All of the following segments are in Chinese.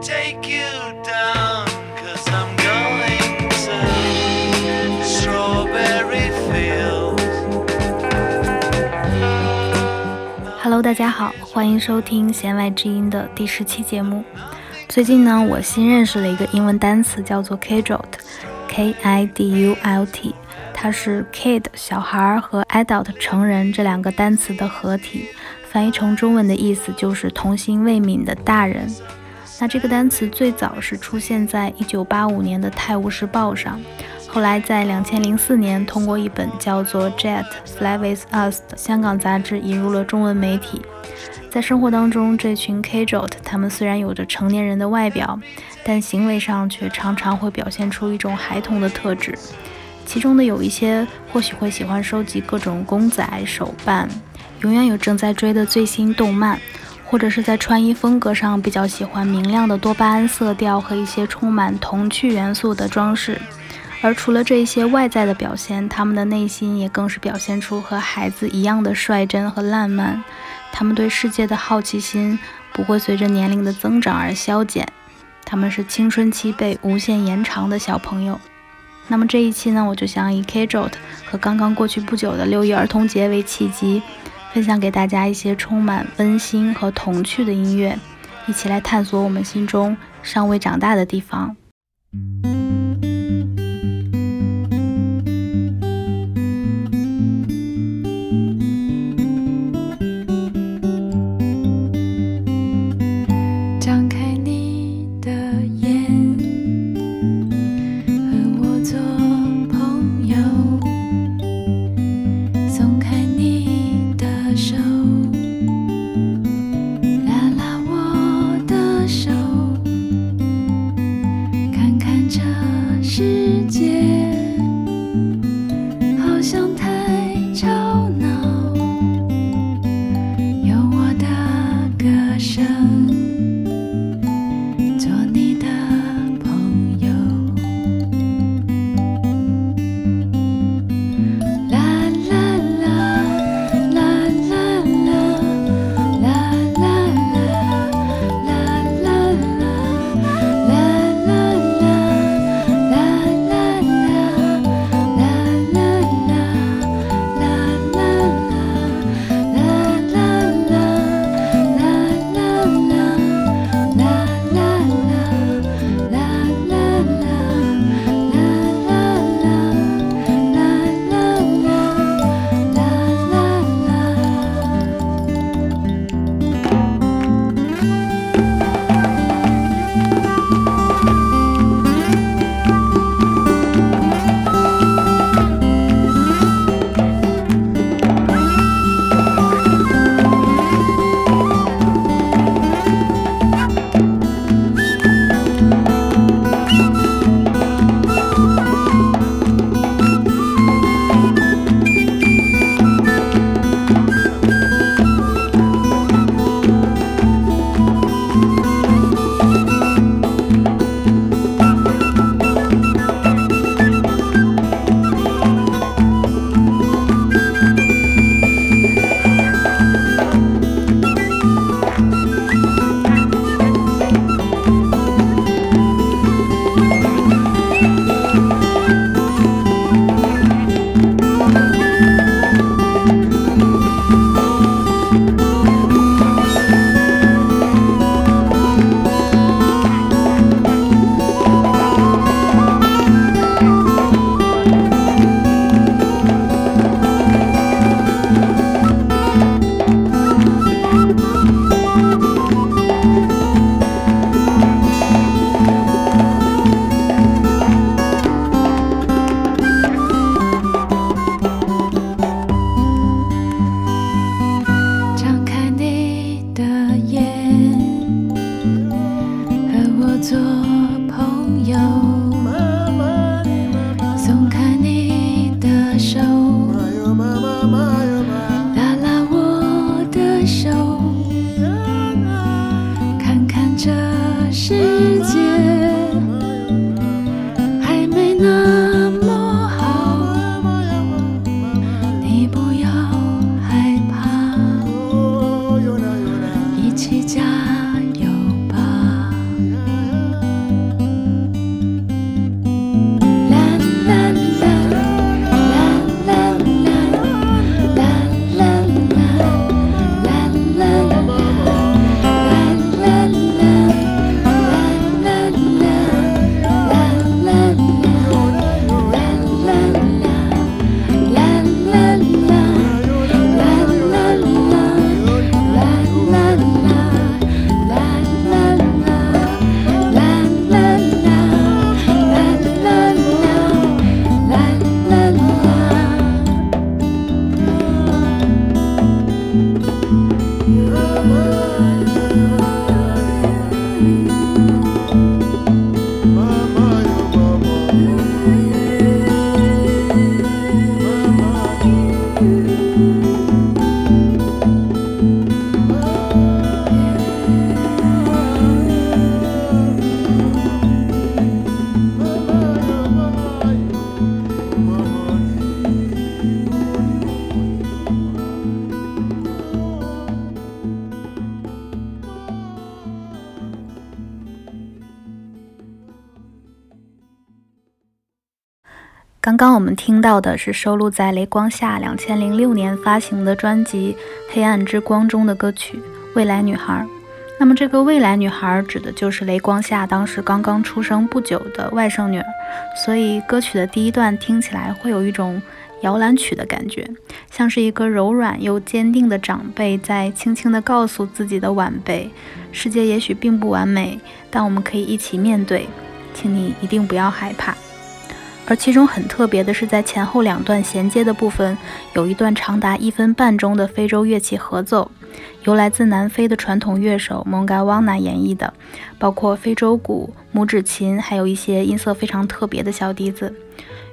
take you down. Hello，大家好，欢迎收听《弦外之音》的第十期节目。最近呢，我新认识了一个英文单词，叫做 kidult，k i d u l t，它是 kid 小孩和 adult 成人这两个单词的合体，翻译成中文的意思就是童心未泯的大人。那这个单词最早是出现在一九八五年的《泰晤士报》上，后来在两千零四年通过一本叫做《Jet Fly with Us》的香港杂志引入了中文媒体。在生活当中，这群 k j o t 他们虽然有着成年人的外表，但行为上却常常会表现出一种孩童的特质。其中的有一些或许会喜欢收集各种公仔手办，永远有正在追的最新动漫。或者是在穿衣风格上比较喜欢明亮的多巴胺色调和一些充满童趣元素的装饰，而除了这些外在的表现，他们的内心也更是表现出和孩子一样的率真和烂漫。他们对世界的好奇心不会随着年龄的增长而消减，他们是青春期被无限延长的小朋友。那么这一期呢，我就想以 Kjot 和刚刚过去不久的六一儿童节为契机。分享给大家一些充满温馨和童趣的音乐，一起来探索我们心中尚未长大的地方。刚我们听到的是收录在雷光下两千零六年发行的专辑《黑暗之光》中的歌曲《未来女孩》。那么，这个未来女孩指的就是雷光下当时刚刚出生不久的外甥女儿。所以，歌曲的第一段听起来会有一种摇篮曲的感觉，像是一个柔软又坚定的长辈在轻轻地告诉自己的晚辈：世界也许并不完美，但我们可以一起面对，请你一定不要害怕。而其中很特别的是，在前后两段衔接的部分，有一段长达一分半钟的非洲乐器合奏，由来自南非的传统乐手蒙嘎旺纳演绎的，包括非洲鼓、拇指琴，还有一些音色非常特别的小笛子，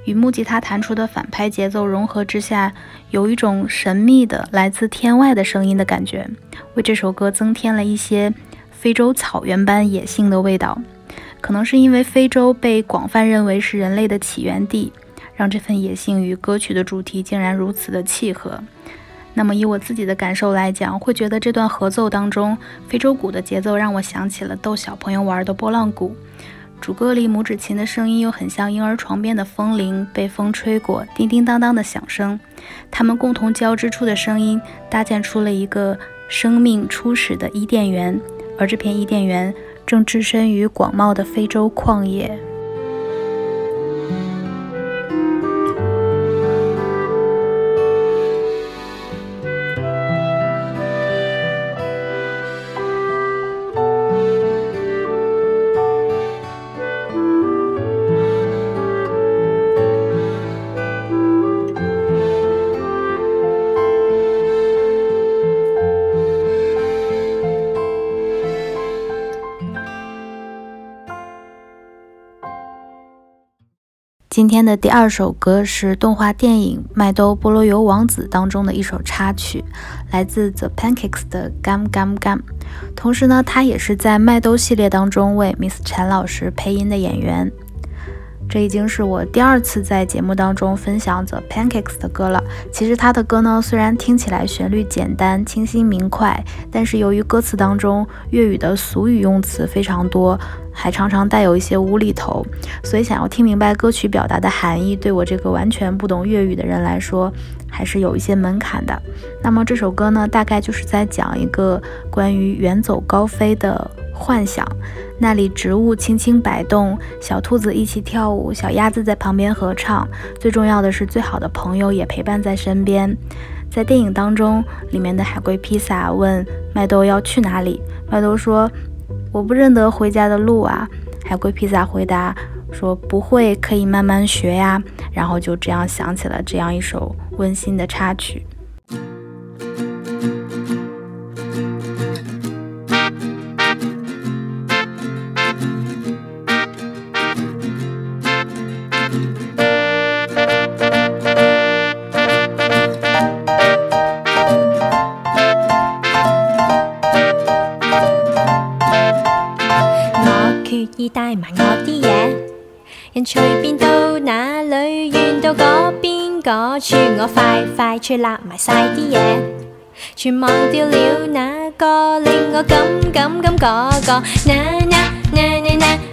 与木吉他弹出的反拍节奏融合之下，有一种神秘的来自天外的声音的感觉，为这首歌增添了一些非洲草原般野性的味道。可能是因为非洲被广泛认为是人类的起源地，让这份野性与歌曲的主题竟然如此的契合。那么以我自己的感受来讲，会觉得这段合奏当中，非洲鼓的节奏让我想起了逗小朋友玩的波浪鼓，主歌里拇指琴的声音又很像婴儿床边的风铃被风吹过，叮叮当当的响声。它们共同交织出的声音，搭建出了一个生命初始的伊甸园，而这片伊甸园。正置身于广袤的非洲旷野。今天的第二首歌是动画电影《麦兜菠萝油王子》当中的一首插曲，来自 The Pancakes 的《Gum Gum Gum》。同时呢，他也是在麦兜系列当中为 Miss 陈老师配音的演员。这已经是我第二次在节目当中分享 The Pancakes 的歌了。其实他的歌呢，虽然听起来旋律简单、清新明快，但是由于歌词当中粤语的俗语用词非常多，还常常带有一些无厘头，所以想要听明白歌曲表达的含义，对我这个完全不懂粤语的人来说，还是有一些门槛的。那么这首歌呢，大概就是在讲一个关于远走高飞的幻想。那里植物轻轻摆动，小兔子一起跳舞，小鸭子在旁边合唱。最重要的是，最好的朋友也陪伴在身边。在电影当中，里面的海龟披萨问麦兜要去哪里，麦兜说：“我不认得回家的路啊。”海龟披萨回答说：“不会，可以慢慢学呀。”然后就这样想起了这样一首温馨的插曲。快快脆立埋晒啲嘢，全忘掉了那个令我感感感嗰个。那那那那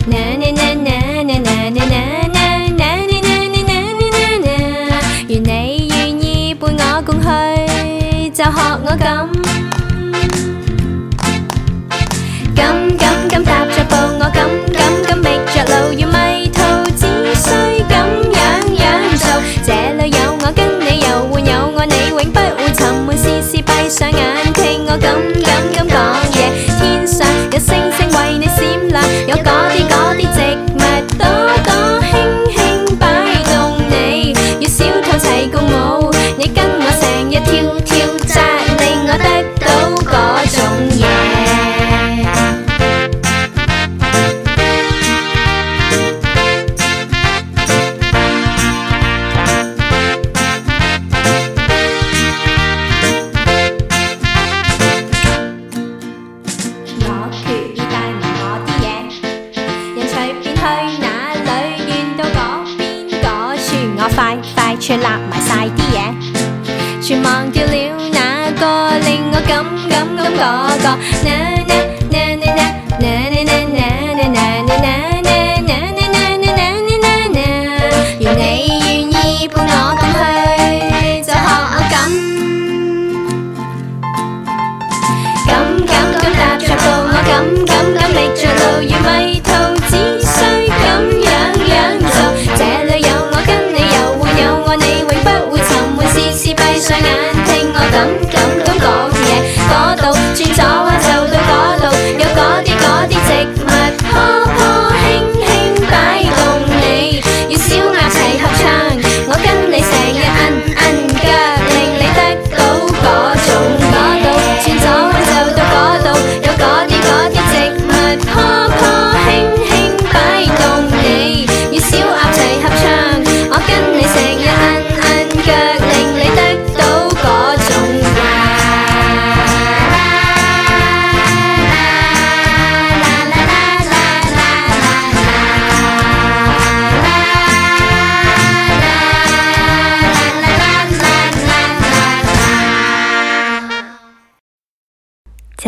那那那那那那那那那那那那，愿你愿意伴我共去，就学我。咁永不会沉闷试试闭上眼听我敢敢敢讲。却立埋晒啲嘢，全忘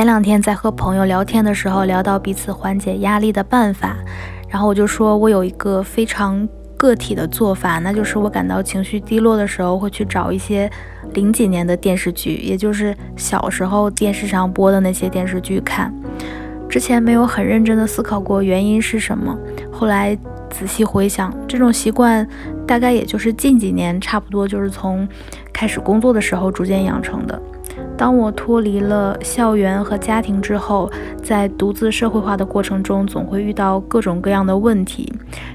两天在和朋友聊天的时候，聊到彼此缓解压力的办法，然后我就说我有一个非常个体的做法，那就是我感到情绪低落的时候，会去找一些零几年的电视剧，也就是小时候电视上播的那些电视剧看。之前没有很认真的思考过原因是什么，后来仔细回想，这种习惯大概也就是近几年，差不多就是从开始工作的时候逐渐养成的。当我脱离了校园和家庭之后，在独自社会化的过程中，总会遇到各种各样的问题。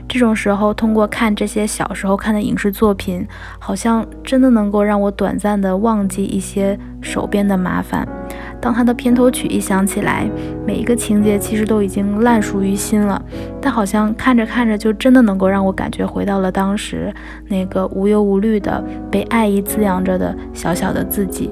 这种时候，通过看这些小时候看的影视作品，好像真的能够让我短暂的忘记一些手边的麻烦。当它的片头曲一响起来，每一个情节其实都已经烂熟于心了，但好像看着看着，就真的能够让我感觉回到了当时那个无忧无虑的被爱意滋养着的小小的自己。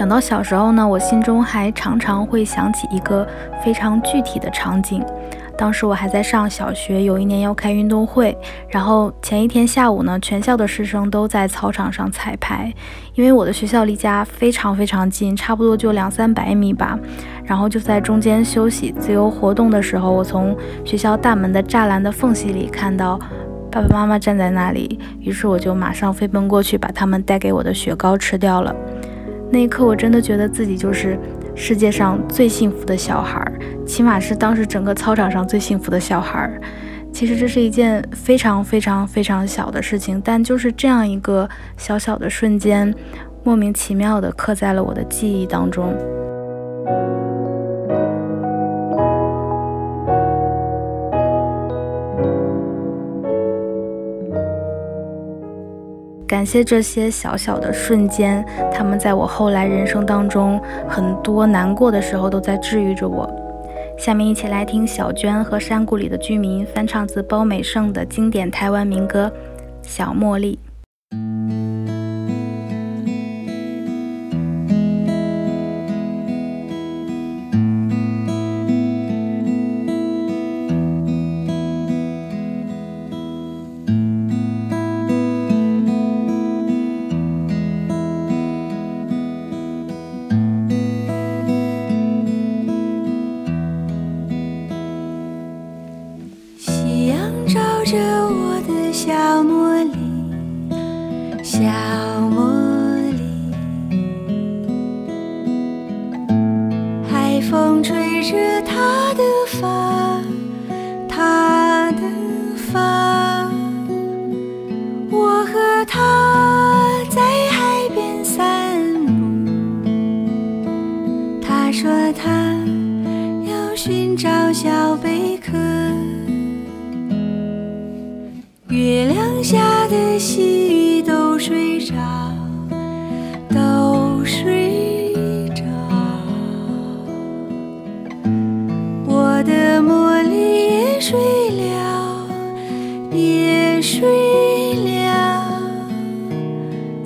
想到小时候呢，我心中还常常会想起一个非常具体的场景。当时我还在上小学，有一年要开运动会，然后前一天下午呢，全校的师生都在操场上彩排。因为我的学校离家非常非常近，差不多就两三百米吧。然后就在中间休息、自由活动的时候，我从学校大门的栅栏的缝隙里看到爸爸妈妈站在那里，于是我就马上飞奔过去，把他们带给我的雪糕吃掉了。那一刻，我真的觉得自己就是世界上最幸福的小孩儿，起码是当时整个操场上最幸福的小孩儿。其实这是一件非常非常非常小的事情，但就是这样一个小小的瞬间，莫名其妙地刻在了我的记忆当中。感谢这些小小的瞬间，他们在我后来人生当中很多难过的时候都在治愈着我。下面一起来听小娟和山谷里的居民翻唱自包美胜的经典台湾民歌《小茉莉》。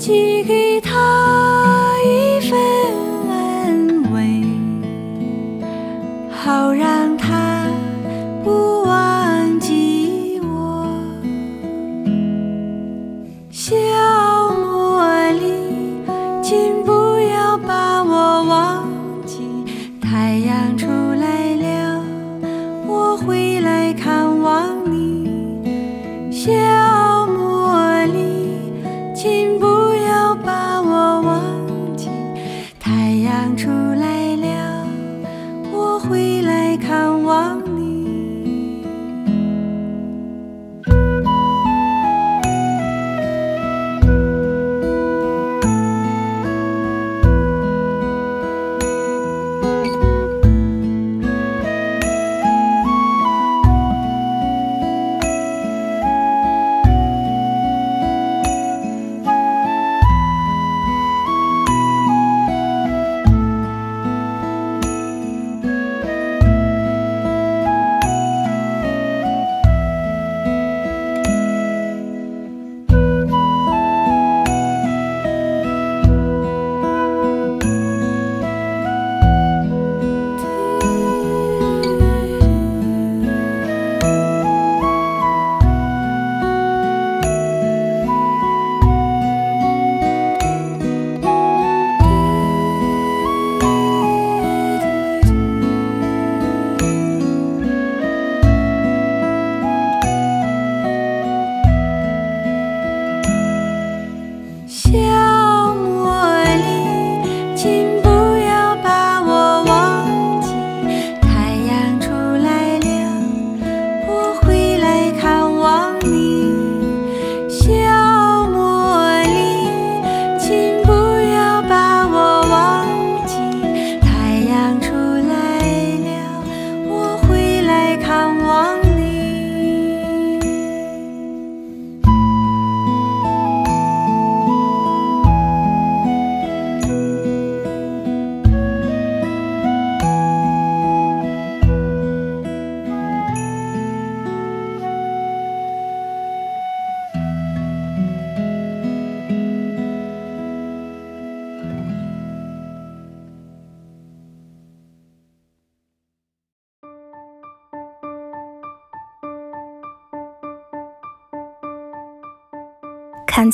寄给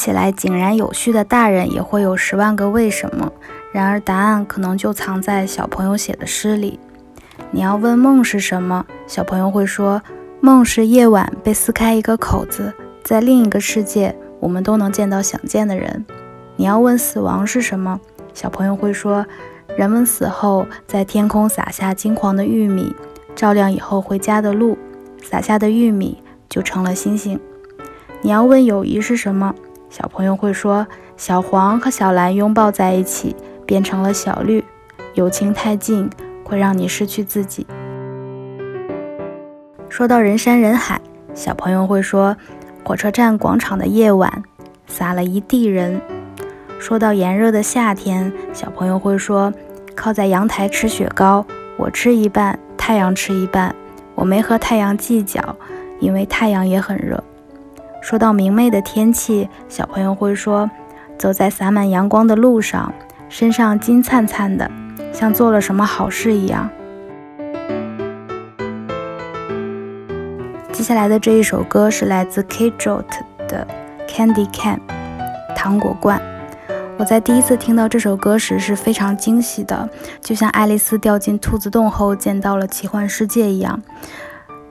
起来井然有序的大人也会有十万个为什么，然而答案可能就藏在小朋友写的诗里。你要问梦是什么，小朋友会说梦是夜晚被撕开一个口子，在另一个世界，我们都能见到想见的人。你要问死亡是什么，小朋友会说人们死后在天空撒下金黄的玉米，照亮以后回家的路，撒下的玉米就成了星星。你要问友谊是什么，小朋友会说小黄和小蓝拥抱在一起，变成了小绿。友情太近。会让你失去自己。说到人山人海，小朋友会说火车站广场的夜晚撒了一地人。说到炎热的夏天，小朋友会说靠在阳台吃雪糕，我吃一半，太阳吃一半。我没和太阳计较，因为太阳也很热。说到明媚的天气，小朋友会说走在洒满阳光的路上，身上金灿灿的。像做了什么好事一样。接下来的这一首歌是来自 K Jot 的《Candy Can》糖果罐。我在第一次听到这首歌时是非常惊喜的，就像爱丽丝掉进兔子洞后见到了奇幻世界一样。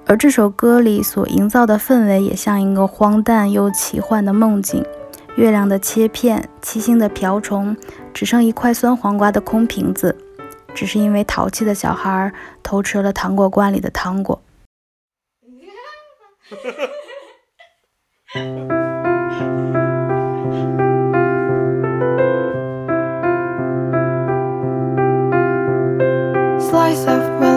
而这首歌里所营造的氛围也像一个荒诞又奇幻的梦境，月亮的切片，七星的瓢虫，只剩一块酸黄瓜的空瓶子，只是因为淘气的小孩偷吃了糖果罐里的糖果。yeah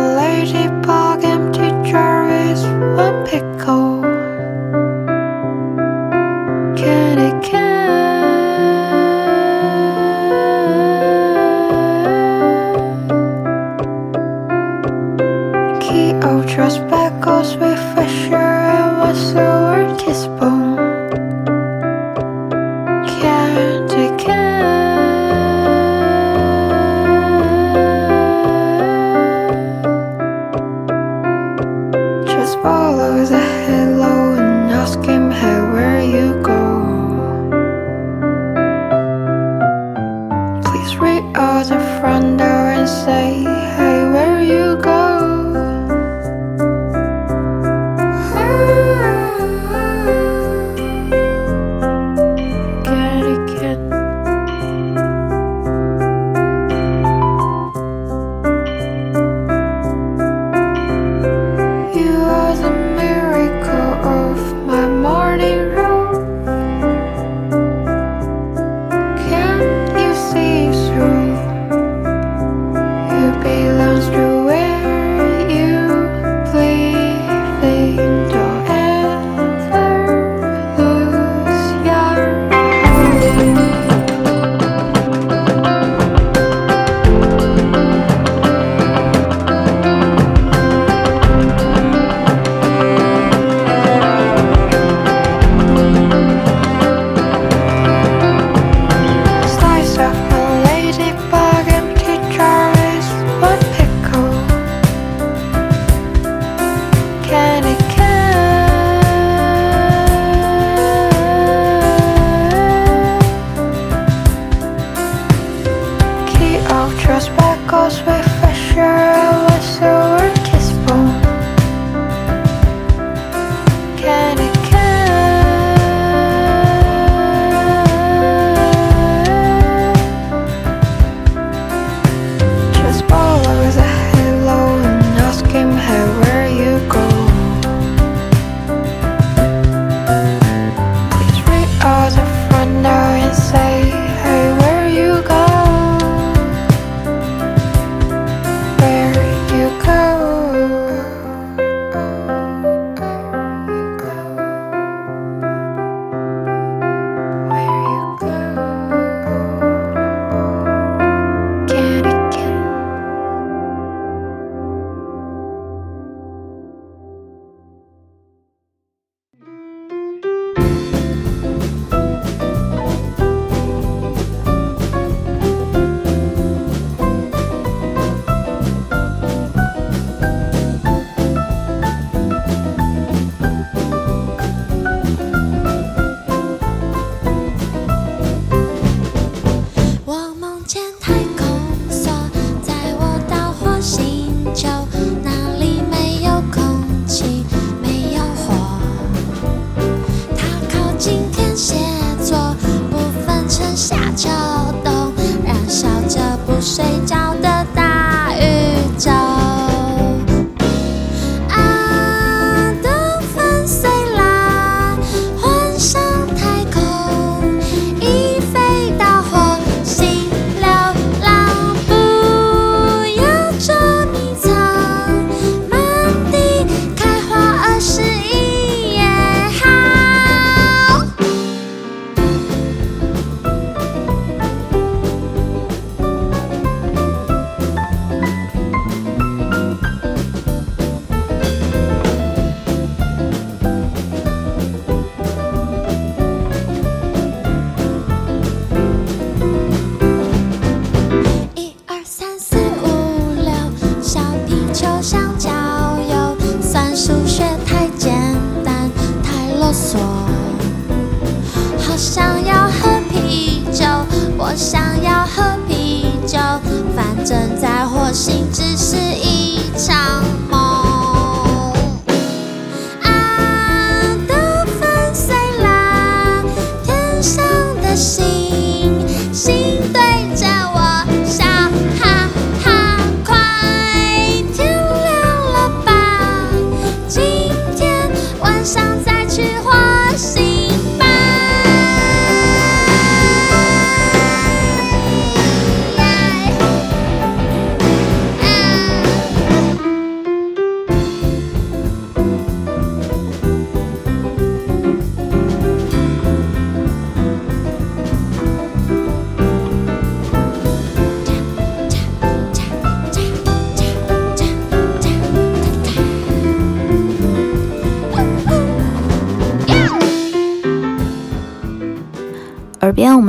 心只是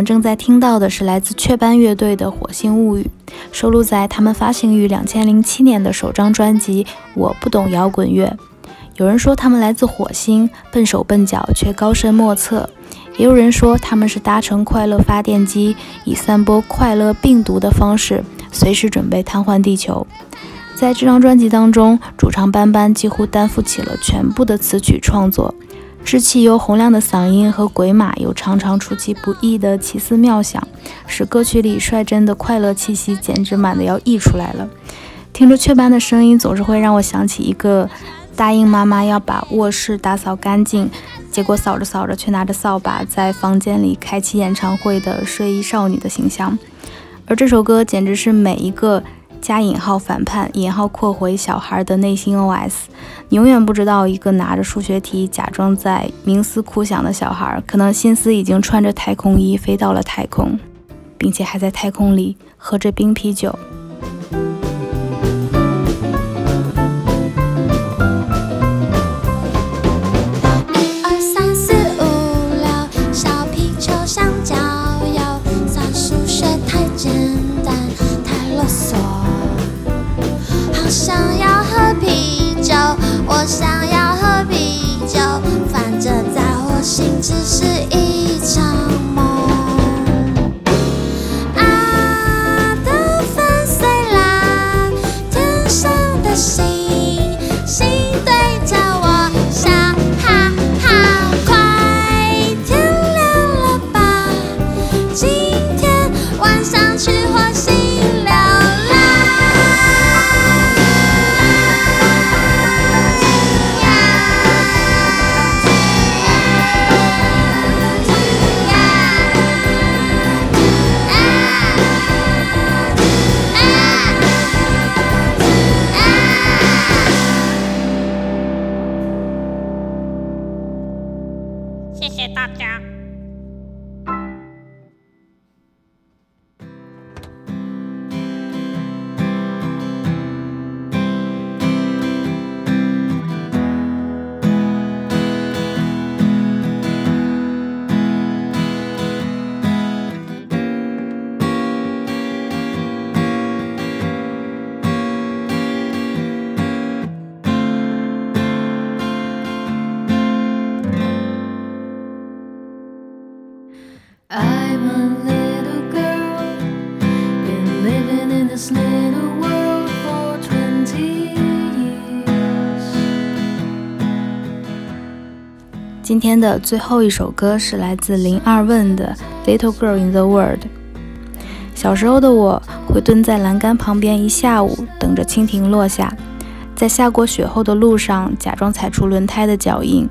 正在听到的是来自雀斑乐队的《火星物语》，收录在他们发行于两千零七年的首张专辑《我不懂摇滚乐》。有人说他们来自火星，笨手笨脚却高深莫测；也有人说他们是搭乘快乐发电机，以散播快乐病毒的方式，随时准备瘫痪地球。在这张专辑当中，主唱班班几乎担负起了全部的词曲创作。稚气又洪亮的嗓音和鬼马又常常出其不意的奇思妙想，使歌曲里率真的快乐气息简直满的要溢出来了。听着雀斑的声音，总是会让我想起一个答应妈妈要把卧室打扫干净，结果扫着扫着却拿着扫把在房间里开启演唱会的睡衣少女的形象。而这首歌简直是每一个。加引号反叛引号括回小孩的内心 OS，你永远不知道一个拿着数学题假装在冥思苦想的小孩，可能心思已经穿着太空衣飞到了太空，并且还在太空里喝着冰啤酒。今天的最后一首歌是来自林二问的《Little Girl in the World》。小时候的我会蹲在栏杆旁边一下午，等着蜻蜓落下，在下过雪后的路上假装踩出轮胎的脚印，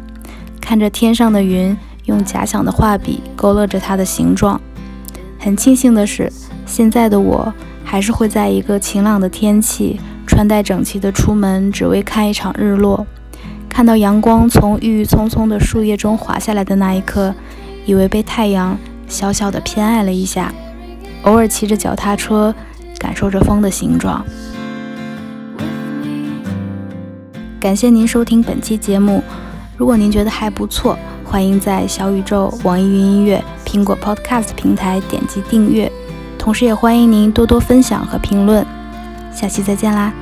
看着天上的云，用假想的画笔勾勒着它的形状。很庆幸的是，现在的我还是会在一个晴朗的天气，穿戴整齐的出门，只为看一场日落。看到阳光从郁郁葱葱的树叶中滑下来的那一刻，以为被太阳小小的偏爱了一下。偶尔骑着脚踏车，感受着风的形状。感谢您收听本期节目。如果您觉得还不错，欢迎在小宇宙、网易云音乐、苹果 Podcast 平台点击订阅，同时也欢迎您多多分享和评论。下期再见啦！